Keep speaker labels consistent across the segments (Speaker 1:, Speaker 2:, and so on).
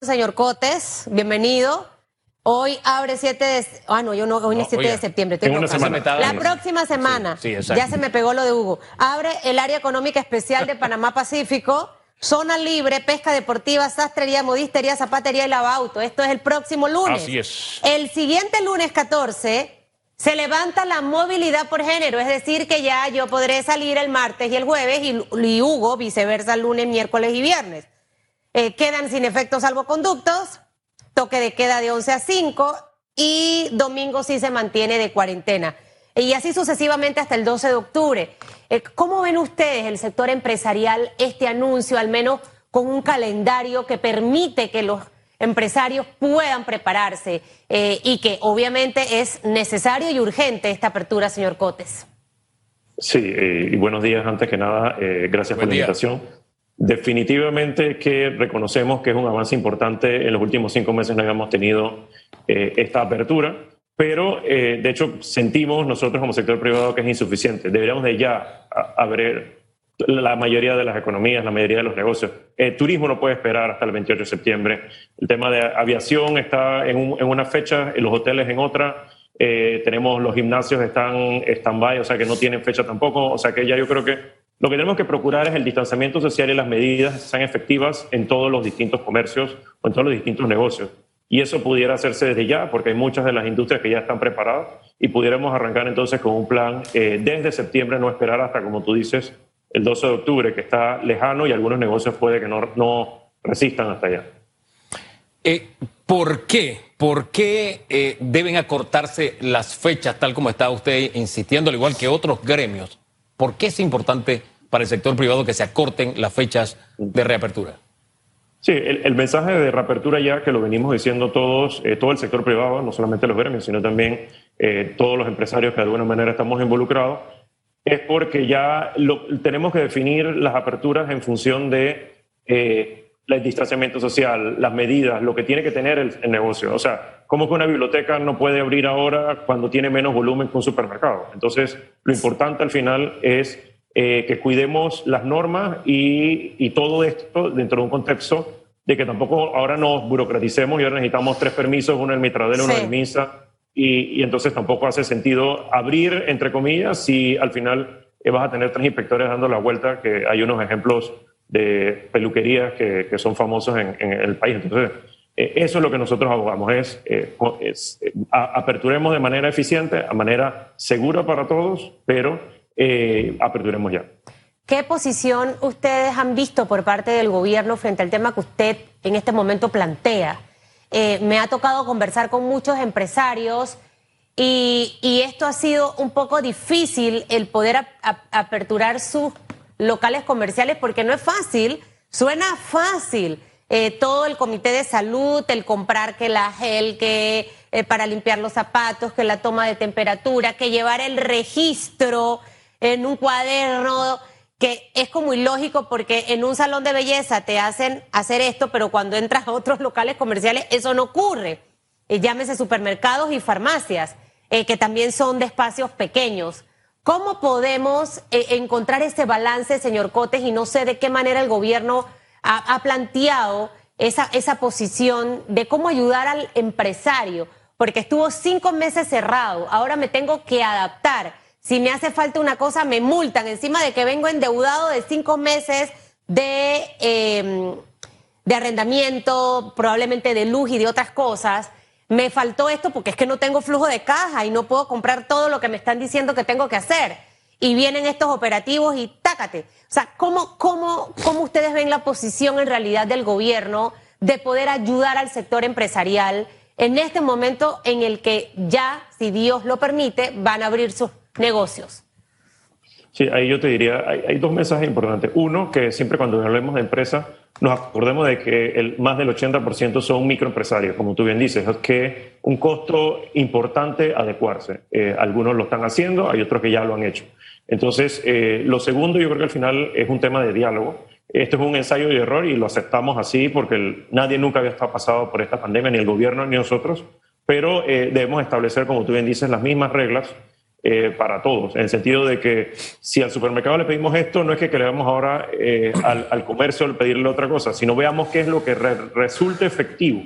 Speaker 1: señor Cotes, bienvenido. Hoy abre 7 de... Ah, no, yo no, hoy no es 7 de septiembre. estoy
Speaker 2: una.
Speaker 1: La próxima semana,
Speaker 2: Sí, sí,
Speaker 1: ya se me pegó lo de Hugo. Abre el área económica especial de Panamá Pacífico, zona libre, pesca deportiva, sastrería, modistería, zapatería y lavauto. Esto es el próximo lunes.
Speaker 2: Así es.
Speaker 1: El siguiente lunes 14 se levanta la movilidad por género, es decir, que ya yo podré salir el martes y el jueves y, y Hugo viceversa lunes, miércoles y viernes. Eh, quedan sin efectos salvoconductos, toque de queda de 11 a 5 y domingo sí se mantiene de cuarentena. Y así sucesivamente hasta el 12 de octubre. Eh, ¿Cómo ven ustedes el sector empresarial este anuncio, al menos con un calendario que permite que los empresarios puedan prepararse eh, y que obviamente es necesario y urgente esta apertura, señor Cotes?
Speaker 3: Sí, eh, y buenos días antes que nada. eh, gracias
Speaker 2: Buen
Speaker 3: por la invitación. Definitivamente que reconocemos que es un avance importante. En los últimos cinco meses no habíamos tenido eh, esta apertura, pero eh, de hecho sentimos nosotros como sector privado que es insuficiente. Deberíamos de ya abrir la mayoría de las economías, la mayoría de los negocios. El turismo no puede esperar hasta el 28 de septiembre. El tema de aviación está en, un- en una fecha, los hoteles en otra. Eh, tenemos los gimnasios están stand-by, o sea que no tienen fecha tampoco. O sea que ya yo creo que lo que tenemos que procurar es el distanciamiento social y las medidas sean efectivas en todos los distintos comercios o en todos los distintos negocios. Y eso pudiera hacerse desde ya, porque hay muchas de las industrias que ya están preparadas y pudiéramos arrancar entonces con un plan eh, desde septiembre, no esperar hasta, como tú dices, el 12 de octubre, que está lejano y algunos negocios puede que no, no resistan hasta allá.
Speaker 2: Eh, ¿Por qué? ¿Por qué eh, deben acortarse las fechas tal como está usted insistiendo, al igual que otros gremios? ¿Por qué es importante para el sector privado que se acorten las fechas de reapertura?
Speaker 3: Sí, el, el mensaje de reapertura ya que lo venimos diciendo todos, eh, todo el sector privado, no solamente los gremios, sino también eh, todos los empresarios que de alguna manera estamos involucrados, es porque ya lo- tenemos que definir las aperturas en función de eh, el distanciamiento social, las medidas, lo que tiene que tener el, el negocio. O sea, ¿cómo que una biblioteca no puede abrir ahora cuando tiene menos volumen que un supermercado? Entonces, lo importante al final es eh, que cuidemos las normas y, y todo esto dentro de un contexto de que tampoco ahora nos burocraticemos y ahora necesitamos tres permisos, uno en Mitradel, uno
Speaker 1: Sí.
Speaker 3: en Misa, y, y entonces tampoco hace sentido abrir, entre comillas, si al final eh, vas a tener tres inspectores dando la vuelta, que hay unos ejemplos de peluquerías que, que son famosos en, en el país. Entonces, eh, eso es lo que nosotros abogamos, es, eh, es, eh, a- aperturemos de manera eficiente, a manera segura para todos, pero eh, aperturemos ya.
Speaker 1: ¿Qué posición ustedes han visto por parte del gobierno frente al tema que usted en este momento plantea? Eh, me ha tocado conversar con muchos empresarios y, y esto ha sido un poco difícil el poder ap- ap- aperturar sus locales comerciales porque no es fácil, suena fácil. Eh, todo el comité de salud, el comprar que la gel, que eh, para limpiar los zapatos, que la toma de temperatura, que llevar el registro en un cuaderno, que es como ilógico porque en un salón de belleza te hacen hacer esto, pero cuando entras a otros locales comerciales eso no ocurre. Eh, llámese supermercados y farmacias, eh, que también son de espacios pequeños. ¿Cómo podemos encontrar ese balance, señor Cotes? Y no sé de qué manera el gobierno ha, planteado esa, esa posición de cómo ayudar al empresario, porque estuvo cinco meses cerrado, ahora me tengo que adaptar. Si me hace falta una cosa, me multan, encima de que vengo endeudado de cinco meses de, eh, de arrendamiento, probablemente de luz y de otras cosas. Me faltó esto porque es que no tengo flujo de caja y no puedo comprar todo lo que me están diciendo que tengo que hacer. Y vienen estos operativos y O sea, ¿cómo, cómo, cómo ustedes ven la posición en realidad del gobierno de poder ayudar al sector empresarial en este momento en el que ya, si Dios lo permite, van a abrir sus negocios?
Speaker 3: Sí, ahí yo te diría, hay, dos mensajes importantes. Uno, que siempre cuando hablemos de empresas, nos acordemos de que el, más del 80% son microempresarios, como tú bien dices, es que un costo importante adecuarse. Eh, algunos lo están haciendo, hay otros que ya lo han hecho. Entonces, eh, lo segundo, yo creo que al final es un tema de diálogo. Esto es un ensayo y error y lo aceptamos así porque el- nadie nunca había estado pasado por esta pandemia, ni el gobierno ni nosotros, pero eh, debemos establecer, como tú bien dices, las mismas reglas eh, para todos, en el sentido de que si al supermercado le pedimos esto, no es que, le damos ahora eh, al, al, comercio pedirle otra cosa, sino veamos qué es lo que resulte efectivo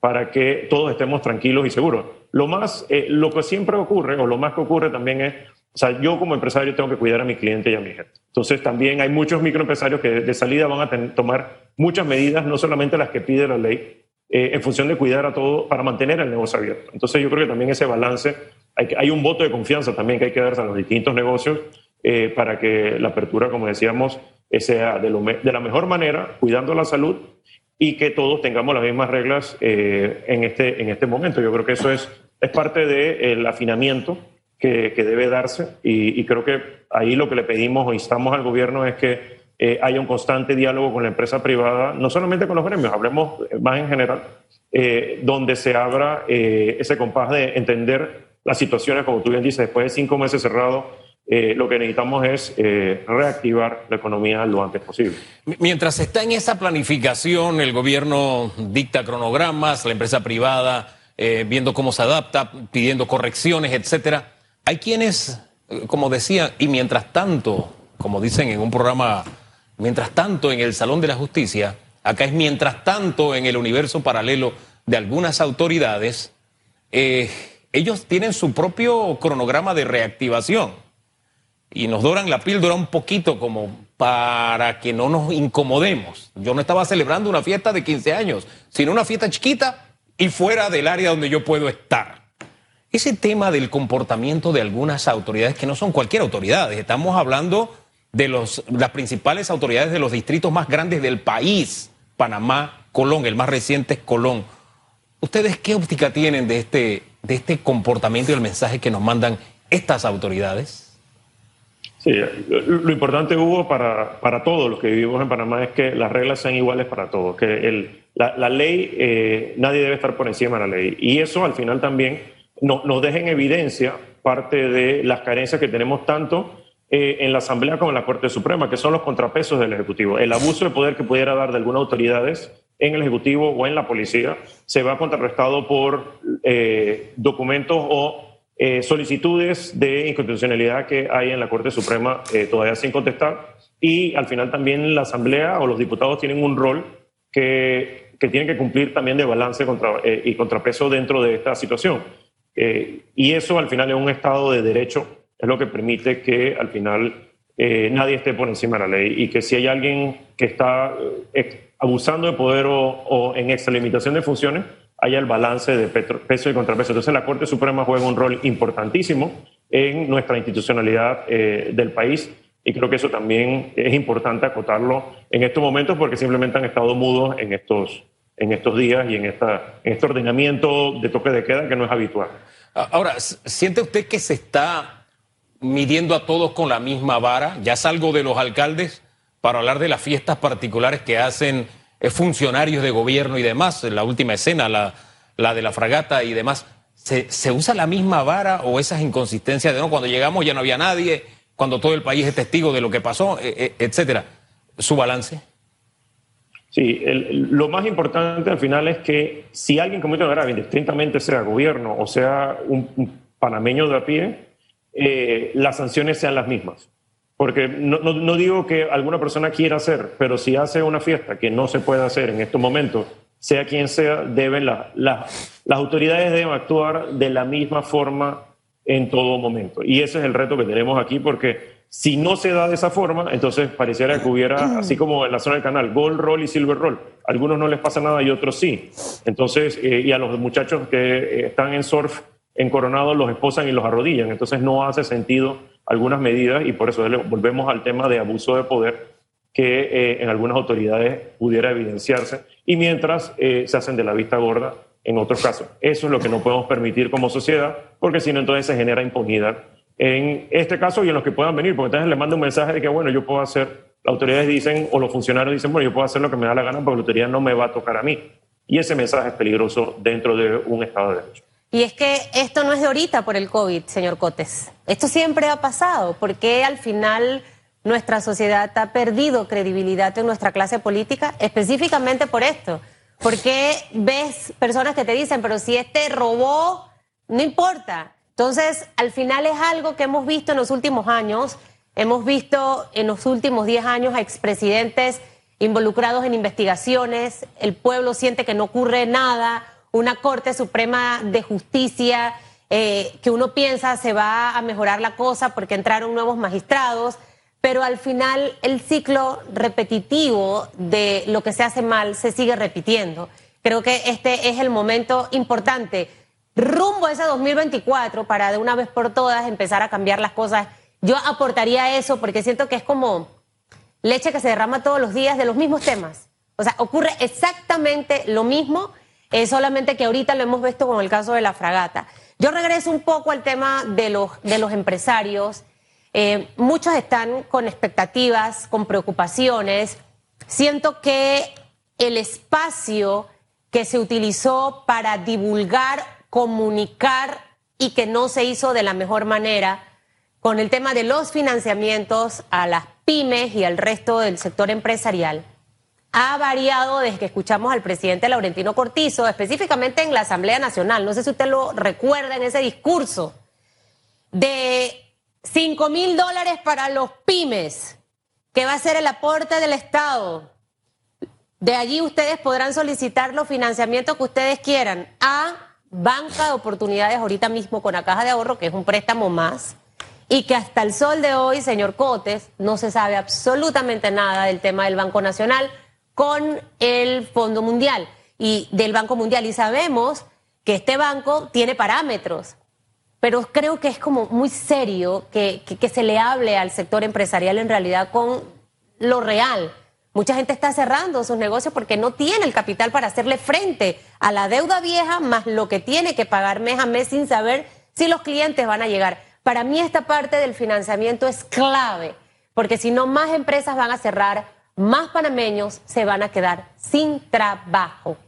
Speaker 3: para que todos estemos tranquilos y seguros. Lo más, eh, lo que siempre ocurre, o lo más que ocurre también es, o sea, yo como empresario tengo que cuidar a mi cliente y a mi gente. Entonces también hay muchos microempresarios que de salida van a tomar muchas medidas, no solamente las que pide la ley, eh, en función de cuidar a todo para mantener el negocio abierto. Entonces yo creo que también ese balance, hay, un voto de confianza también que hay que darse a los distintos negocios eh, para que la apertura, como decíamos, sea de, de la mejor manera, cuidando la salud y que todos tengamos las mismas reglas eh, en, este, en este momento. Yo creo que eso es, es parte del afinamiento que, debe darse y, creo que ahí lo que le pedimos o instamos al gobierno es que eh, haya un constante diálogo con la empresa privada, no solamente con los gremios, hablemos más en general, eh, donde se abra ese compás de entender las situaciones, como tú bien dices, después de cinco meses cerrados, eh, lo que necesitamos es eh, reactivar la economía lo antes posible.
Speaker 2: Mientras está en esa planificación, el gobierno dicta cronogramas, la empresa privada eh, viendo cómo se adapta, pidiendo correcciones, etcétera. Hay quienes, como decía, y mientras tanto, como dicen en un programa, mientras tanto en el Salón de la Justicia, acá es mientras tanto en el universo paralelo de algunas autoridades, ellos tienen su propio cronograma de reactivación y nos doran la píldora un poquito como para que no nos incomodemos. Yo no estaba celebrando una fiesta de 15 años, sino una fiesta chiquita y fuera del área donde yo puedo estar. Ese tema del comportamiento de algunas autoridades, que no son cualquier autoridad, estamos hablando de las principales autoridades de los distritos más grandes del país, Panamá, Colón, el más reciente es Colón. ¿Ustedes qué óptica tienen de este, de este comportamiento y el mensaje que nos mandan estas autoridades?
Speaker 3: Sí, lo importante, Hugo, para, para todos los que vivimos en Panamá es que las reglas sean iguales para todos, que la, ley, eh, nadie debe estar por encima de la ley. Y eso al final también no, nos deja en evidencia parte de las carencias que tenemos tanto eh, en la Asamblea como en la Corte Suprema, que son los contrapesos del Ejecutivo. El abuso de poder que pudiera dar de algunas autoridades en el Ejecutivo o en la policía se va contrarrestado por eh, documentos o eh, solicitudes de inconstitucionalidad que hay en la Corte Suprema todavía sin contestar y al final también la Asamblea o los diputados tienen un rol que, que tienen que cumplir también de balance y contrapeso dentro de esta situación. Y eso al final es un Estado de derecho, es lo que permite que al final nadie esté por encima de la ley y que si hay alguien que está abusando de poder o, o en extralimitación de funciones, haya el balance de peso y contrapeso. Entonces la Corte Suprema juega un rol importantísimo en nuestra institucionalidad eh, del país y creo que eso también es importante acotarlo en estos momentos porque simplemente han estado mudos en estos, en estos días y en, esta, en este ordenamiento de toque de queda que no es habitual.
Speaker 2: Ahora, ¿siente usted que se está midiendo a todos con la misma vara? Ya salgo de los alcaldes para hablar de las fiestas particulares que hacen funcionarios de gobierno y demás, la última escena, la, la de la fragata y demás, ¿se, ¿se, usa la misma vara o esas inconsistencias de no, cuando llegamos ya no había nadie, cuando todo el país es testigo de lo que pasó, e, e, etcétera? ¿Su balance?
Speaker 3: Sí, el, lo más importante al final es que si alguien comete una grave, indistintamente sea gobierno o sea un, un panameño de a pie, eh, las sanciones sean las mismas. Porque no, no, digo que alguna persona quiera hacer, pero si hace una fiesta que no se puede hacer en estos momentos, sea quien sea, deben la, las autoridades deben actuar de la misma forma en todo momento. Y ese es el reto que tenemos aquí, porque si no se da de esa forma, entonces pareciera que hubiera, así como en la zona del canal, gold roll y silver roll. A algunos no les pasa nada y otros sí. Entonces, eh, y a los muchachos que eh, están en surf en Coronado los esposan y los arrodillan. Entonces no hace sentido algunas medidas y por eso volvemos al tema de abuso de poder que eh, en algunas autoridades pudiera evidenciarse y mientras eh, se hacen de la vista gorda en otros casos. Eso es lo que no podemos permitir como sociedad porque si no entonces se genera impunidad en este caso y en los que puedan venir, porque entonces le mando un mensaje de que bueno, yo puedo hacer, las autoridades dicen o los funcionarios dicen, bueno, yo puedo hacer lo que me da la gana porque la autoridad no me va a tocar a mí. Y ese mensaje es peligroso dentro de un Estado de Derecho.
Speaker 1: Y es que esto no es de ahorita por el COVID, señor Cotes. Esto siempre ha pasado. porque al final nuestra sociedad ha perdido credibilidad en nuestra clase política? Específicamente por esto. ¿Por qué ves personas que te dicen, pero si este robó, no importa? Entonces, al final es algo que hemos visto en los últimos años. Hemos visto en los últimos 10 años a expresidentes involucrados en investigaciones. El pueblo siente que no ocurre nada. Una Corte Suprema de Justicia eh, que uno piensa se va a mejorar la cosa porque entraron nuevos magistrados. Pero al final el ciclo repetitivo de lo que se hace mal se sigue repitiendo. Creo que este es el momento importante rumbo a ese 2024 para de una vez por todas empezar a cambiar las cosas. Yo aportaría eso porque siento que es como leche que se derrama todos los días de los mismos temas. O sea, ocurre exactamente lo mismo, eh, solamente que ahorita lo hemos visto con el caso de la fragata. Yo regreso un poco al tema de los, de los empresarios. Eh, muchos están con expectativas, con preocupaciones. Siento que el espacio que se utilizó para divulgar comunicar y que no se hizo de la mejor manera con el tema de los financiamientos a las pymes y al resto del sector empresarial ha variado desde que escuchamos al presidente Laurentino Cortizo, específicamente en la Asamblea Nacional. No sé si usted lo recuerda en ese discurso de 5 mil dólares para los pymes, que va a ser el aporte del Estado. De allí ustedes podrán solicitar los financiamientos que ustedes quieran a banca de oportunidades ahorita mismo con la caja de ahorro, que es un préstamo más, y que hasta el sol de hoy, señor Cotes, no se sabe absolutamente nada del tema del Banco Nacional con el Fondo Mundial y del Banco Mundial. Y sabemos que este banco tiene parámetros, pero creo que es como muy serio que, que se le hable al sector empresarial en realidad con lo real Mucha gente está cerrando sus negocios porque no tiene el capital para hacerle frente a la deuda vieja más lo que tiene que pagar mes a mes sin saber si los clientes van a llegar. Para mí esta parte del financiamiento es clave, porque si no más empresas van a cerrar, más panameños se van a quedar sin trabajo.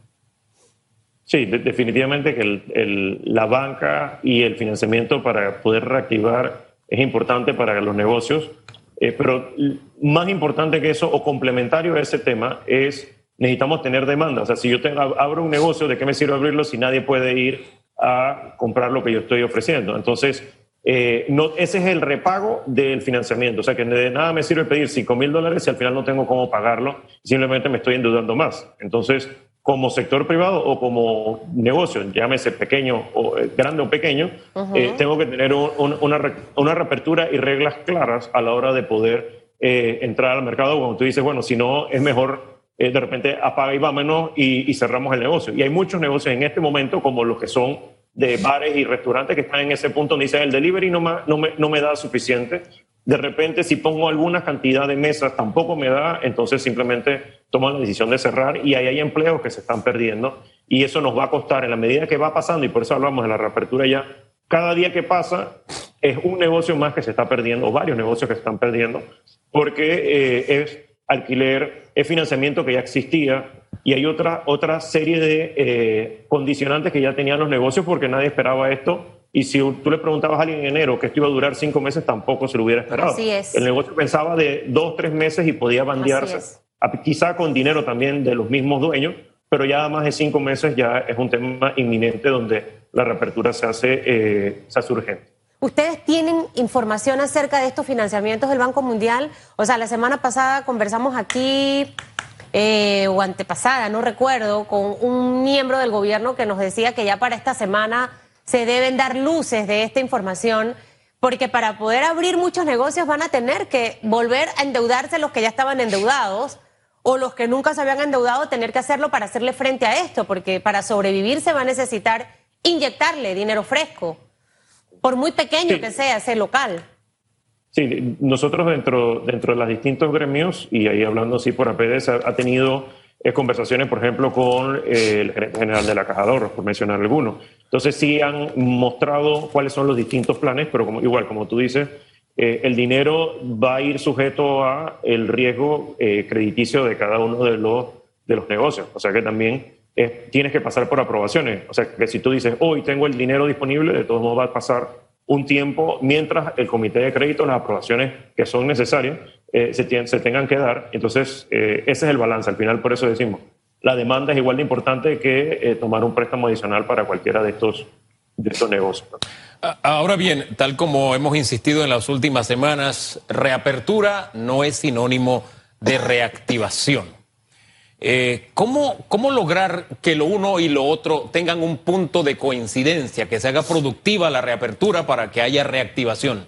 Speaker 3: Sí, definitivamente que la banca y el financiamiento para poder reactivar es importante para los negocios eh, pero más importante que eso, o complementario a ese tema, es necesitamos tener demanda. O sea, si yo abro un negocio, ¿de qué me sirve abrirlo si nadie puede ir a comprar lo que yo estoy ofreciendo? Entonces, eh, no, ese es el repago del financiamiento. O sea, que de nada me sirve pedir 5 mil dólares si al final no tengo cómo pagarlo, simplemente me estoy endeudando más. Entonces, como sector privado o como negocio, llámese pequeño o eh, grande o pequeño, eh, tengo que tener una, una reapertura y reglas claras a la hora de poder eh, entrar al mercado. Como tú dices, bueno, si no, es mejor de repente apaga y vámonos y, y, cerramos el negocio. Y hay muchos negocios en este momento, como los que son de bares y restaurantes, que están en ese punto donde dicen el delivery no no me, no me da suficiente. De repente, si pongo alguna cantidad de mesas, tampoco me da, entonces simplemente toman la decisión de cerrar y ahí hay empleos que se están perdiendo y eso nos va a costar. En la medida que va pasando, y por eso hablamos de la reapertura ya, cada día que pasa es un negocio más que se está perdiendo, o varios negocios que se están perdiendo, porque eh, es alquiler, es financiamiento que ya existía y hay otra, otra serie de eh, condicionantes que ya tenían los negocios porque nadie esperaba esto y si tú le preguntabas a alguien en enero que esto iba a durar cinco meses, tampoco se lo hubiera esperado.
Speaker 1: Así es.
Speaker 3: El negocio pensaba de dos, tres meses y podía bandearse, quizá con dinero también de los mismos dueños, pero ya más de cinco meses ya es un tema inminente donde la reapertura se hace, eh, se hace urgente.
Speaker 1: ¿Ustedes tienen información acerca de estos financiamientos del Banco Mundial? O sea, la semana pasada conversamos aquí, eh, o antepasada, no recuerdo, con un miembro del gobierno que nos decía que ya para esta semana se deben dar luces de esta información, porque para poder abrir muchos negocios van a tener que volver a endeudarse los que ya estaban endeudados o los que nunca se habían endeudado, tener que hacerlo para hacerle frente a esto, porque para sobrevivir se va a necesitar inyectarle dinero fresco, por muy pequeño que sea ese local.
Speaker 3: Sí, nosotros dentro, dentro de los distintos gremios, y ahí hablando así por APDS, ha tenido eh, conversaciones, por ejemplo, con eh, el gerente general de la Caja por mencionar algunos. Entonces sí han mostrado cuáles son los distintos planes, pero como, igual, como tú dices, eh, el dinero va a ir sujeto a el riesgo crediticio de cada uno de los, de los negocios. O sea que también tienes que pasar por aprobaciones. O sea que si tú dices, hoy tengo el dinero disponible, de todos modos va a pasar un tiempo mientras el comité de crédito, las aprobaciones que son necesarias, eh, se, se, tengan que dar. Entonces, eh, ese es el balance. Al final, por eso decimos, la demanda es igual de importante que eh, tomar un préstamo adicional para cualquiera de estos, de estos negocios.
Speaker 2: Ahora bien, tal como hemos insistido en las últimas semanas, reapertura no es sinónimo de reactivación. Eh, ¿cómo, ¿Cómo lograr que lo uno y lo otro tengan un punto de coincidencia, que se haga productiva la reapertura para que haya reactivación?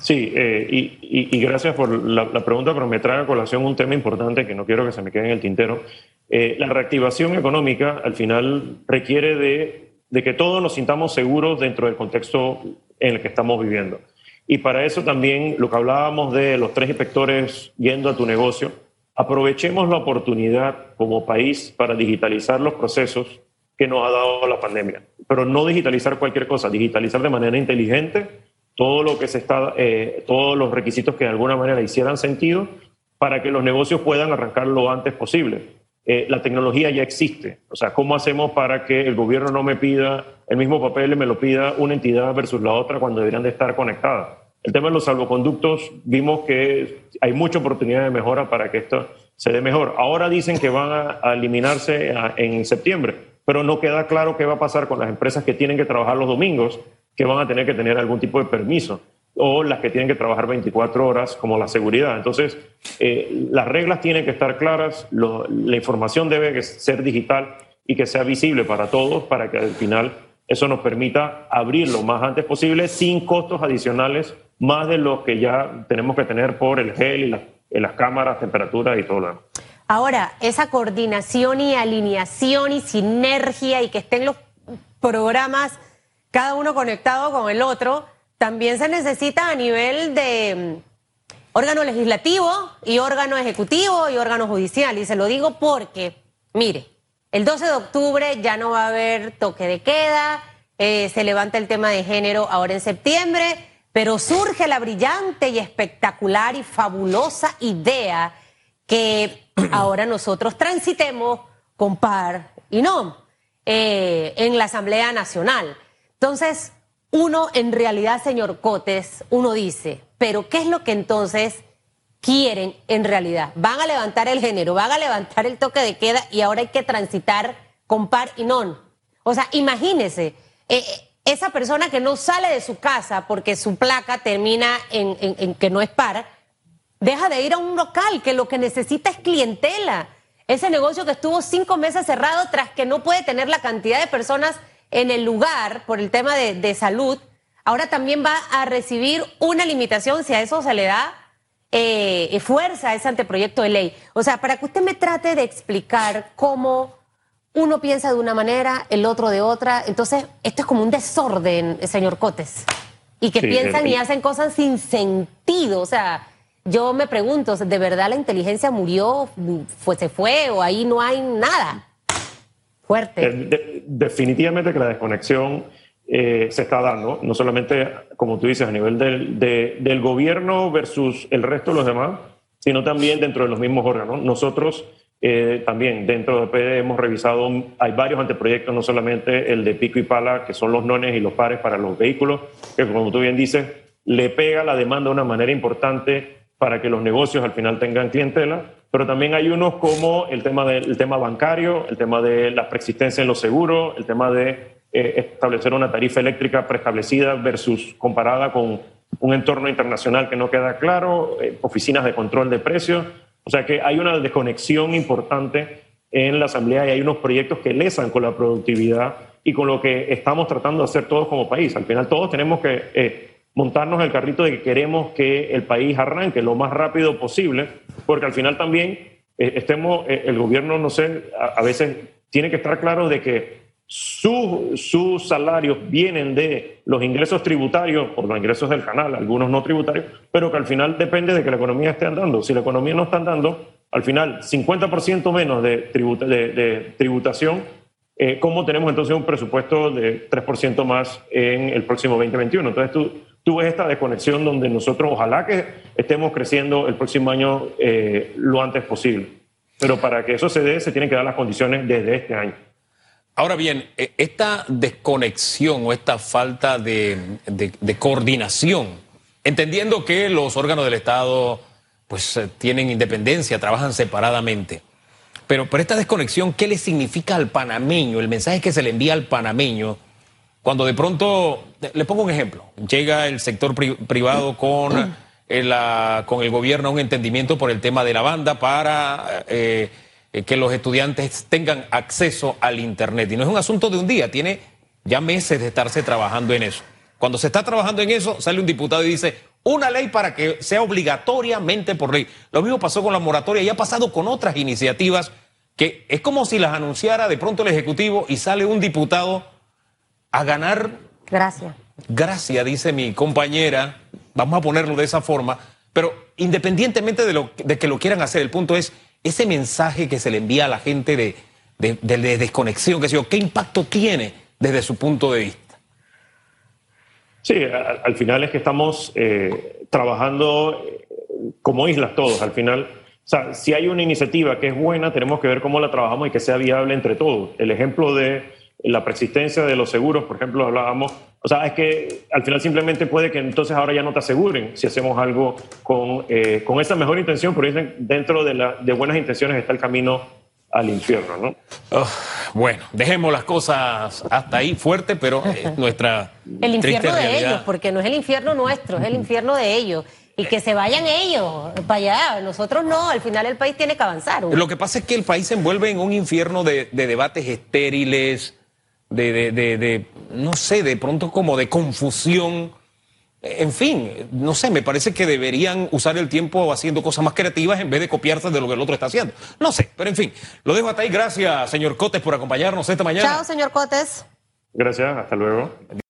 Speaker 3: Sí, eh, y, gracias por la, pregunta, pero me trae a colación un tema importante que no quiero que se me quede en el tintero. Eh, la reactivación económica al final requiere de, de, que todos nos sintamos seguros dentro del contexto en el que estamos viviendo. Y para eso también lo que hablábamos de los tres inspectores yendo a tu negocio, aprovechemos la oportunidad como país para digitalizar los procesos que nos ha dado la pandemia, pero no digitalizar cualquier cosa, digitalizar de manera inteligente todo lo que se está, eh, todos los requisitos que de alguna manera hicieran sentido para que los negocios puedan arrancar lo antes posible. Eh, la tecnología ya existe. O sea, ¿cómo hacemos para que el gobierno no me pida el mismo papel y me lo pida una entidad versus la otra cuando deberían de estar conectadas? El tema de los salvoconductos, vimos que hay mucha oportunidad de mejora para que esto se dé mejor. Ahora dicen que van a, eliminarse en septiembre, pero no queda claro qué va a pasar con las empresas que tienen que trabajar los domingos, que van a tener que tener algún tipo de permiso, o las que tienen que trabajar 24 horas, como la seguridad. Entonces, eh, las reglas tienen que estar claras, la información debe ser digital y que sea visible para todos, para que al final eso nos permita abrir lo más antes posible sin costos adicionales más de lo que ya tenemos que tener por el gel y, las cámaras, temperaturas y todo lo demás.
Speaker 1: Ahora, esa coordinación y alineación y sinergia y que estén los programas cada uno conectado con el otro, también se necesita a nivel de mm, órgano legislativo y órgano ejecutivo y órgano judicial. Y se lo digo porque, mire, el 12 de octubre ya no va a haber toque de queda, eh, se levanta el tema de género ahora en septiembre, pero surge la brillante y espectacular y fabulosa idea que ahora nosotros transitemos con par y no eh, en la Asamblea Nacional. Entonces, uno en realidad, señor Cotes, uno dice, pero ¿qué es lo que entonces quieren en realidad. Van a levantar el género, van a levantar el toque de queda y ahora hay que transitar con par y non. O sea, imagínese, eh, esa persona que no sale de su casa porque su placa termina en, en que no es par, deja de ir a un local que lo que necesita es clientela. Ese negocio que estuvo cinco meses cerrado tras que no puede tener la cantidad de personas en el lugar por el tema de, de salud, ahora también va a recibir una limitación si a eso se le da eh, fuerza ese anteproyecto de ley. O sea, para que usted me trate de explicar cómo uno piensa de una manera, el otro de otra. Entonces, esto es como un desorden, señor Cotes. Y que piensan y hacen cosas sin sentido. O sea, yo me pregunto, ¿de verdad la inteligencia murió, fue, se fue o ahí no hay nada? Fuerte.
Speaker 3: Eh, definitivamente que la desconexión eh, se está dando, no solamente, como tú dices, a nivel del, del gobierno versus el resto de los demás, sino también dentro de los mismos órganos. Nosotros eh, también dentro de PD hemos revisado, hay varios anteproyectos, no solamente el de pico y pala, que son los nones y los pares para los vehículos, que como tú bien dices, le pega la demanda de una manera importante para que los negocios al final tengan clientela, pero también hay unos como el tema, del, tema bancario, el tema de la preexistencia en los seguros, el tema de eh, establecer una tarifa eléctrica preestablecida versus comparada con un entorno internacional que no queda claro, eh, oficinas de control de precios. O sea que hay una desconexión importante en la Asamblea y hay unos proyectos que lesan con la productividad y con lo que estamos tratando de hacer todos como país. Al final todos tenemos que eh, montarnos el carrito de que queremos que el país arranque lo más rápido posible, porque al final también estemos, el gobierno, no sé, a veces tiene que estar claro de que sus salarios vienen de los ingresos tributarios o los ingresos del canal, algunos no tributarios, pero que al final depende de que la economía esté andando. Si la economía no está andando, al final 50% menos de, de, tributación, eh, ¿cómo tenemos entonces un presupuesto de 3% más en el próximo 2021? Entonces tú, tú ves esta desconexión donde nosotros ojalá que estemos creciendo el próximo año eh, lo antes posible. Pero para que eso se dé, se tienen que dar las condiciones desde este año.
Speaker 2: Ahora bien, e, esta desconexión o esta falta de, coordinación, entendiendo que los órganos del Estado pues eh, tienen independencia, trabajan separadamente, pero, por esta desconexión, ¿qué le significa al panameño? El mensaje que se le envía al panameño cuando de pronto, le pongo un ejemplo, llega el sector privado con, el, eh, con el gobierno a un entendimiento por el tema de la banda para eh, que los estudiantes tengan acceso al Internet. Y no es un asunto de un día, tiene ya meses de estarse trabajando en eso. Cuando se está trabajando en eso, sale un diputado y dice, una ley para que sea obligatoriamente por ley. Lo mismo pasó con la moratoria y ha pasado con otras iniciativas que es como si las anunciara de pronto el Ejecutivo y sale un diputado a ganar.
Speaker 1: Gracias.
Speaker 2: Gracias, dice mi compañera. Vamos a ponerlo de esa forma. Pero independientemente de, lo, de que lo quieran hacer, el punto es ese mensaje que se le envía a la gente de, de, desconexión, que sé yo, ¿qué impacto tiene desde su punto de vista?
Speaker 3: Sí, al, final es que estamos eh, trabajando eh, como islas todos. Al final o sea, si hay una iniciativa que es buena, tenemos que ver cómo la trabajamos y que sea viable entre todos. El ejemplo de la persistencia de los seguros, por ejemplo, hablábamos, o sea, es que al final simplemente puede que entonces ahora ya no te aseguren si hacemos algo con, eh, con esa mejor intención, pero dentro de, la, de buenas intenciones está el camino al infierno, ¿no?
Speaker 2: Oh, bueno, dejemos las cosas hasta ahí fuerte, pero nuestra
Speaker 1: el infierno de ellos, porque no es el infierno nuestro, es el infierno de ellos y que se vayan ellos para allá. Nosotros no, al final el país tiene que avanzar.
Speaker 2: Lo que pasa es que el país se envuelve en un infierno de, debates estériles, de, de, no sé, de pronto como de confusión. En fin, no sé, me parece que deberían usar el tiempo haciendo cosas más creativas en vez de copiarse de lo que el otro está haciendo. No sé, pero en fin, lo dejo hasta ahí. Gracias, señor Cotes, por acompañarnos esta mañana.
Speaker 1: Chao, señor Cotes.
Speaker 3: Gracias, hasta luego.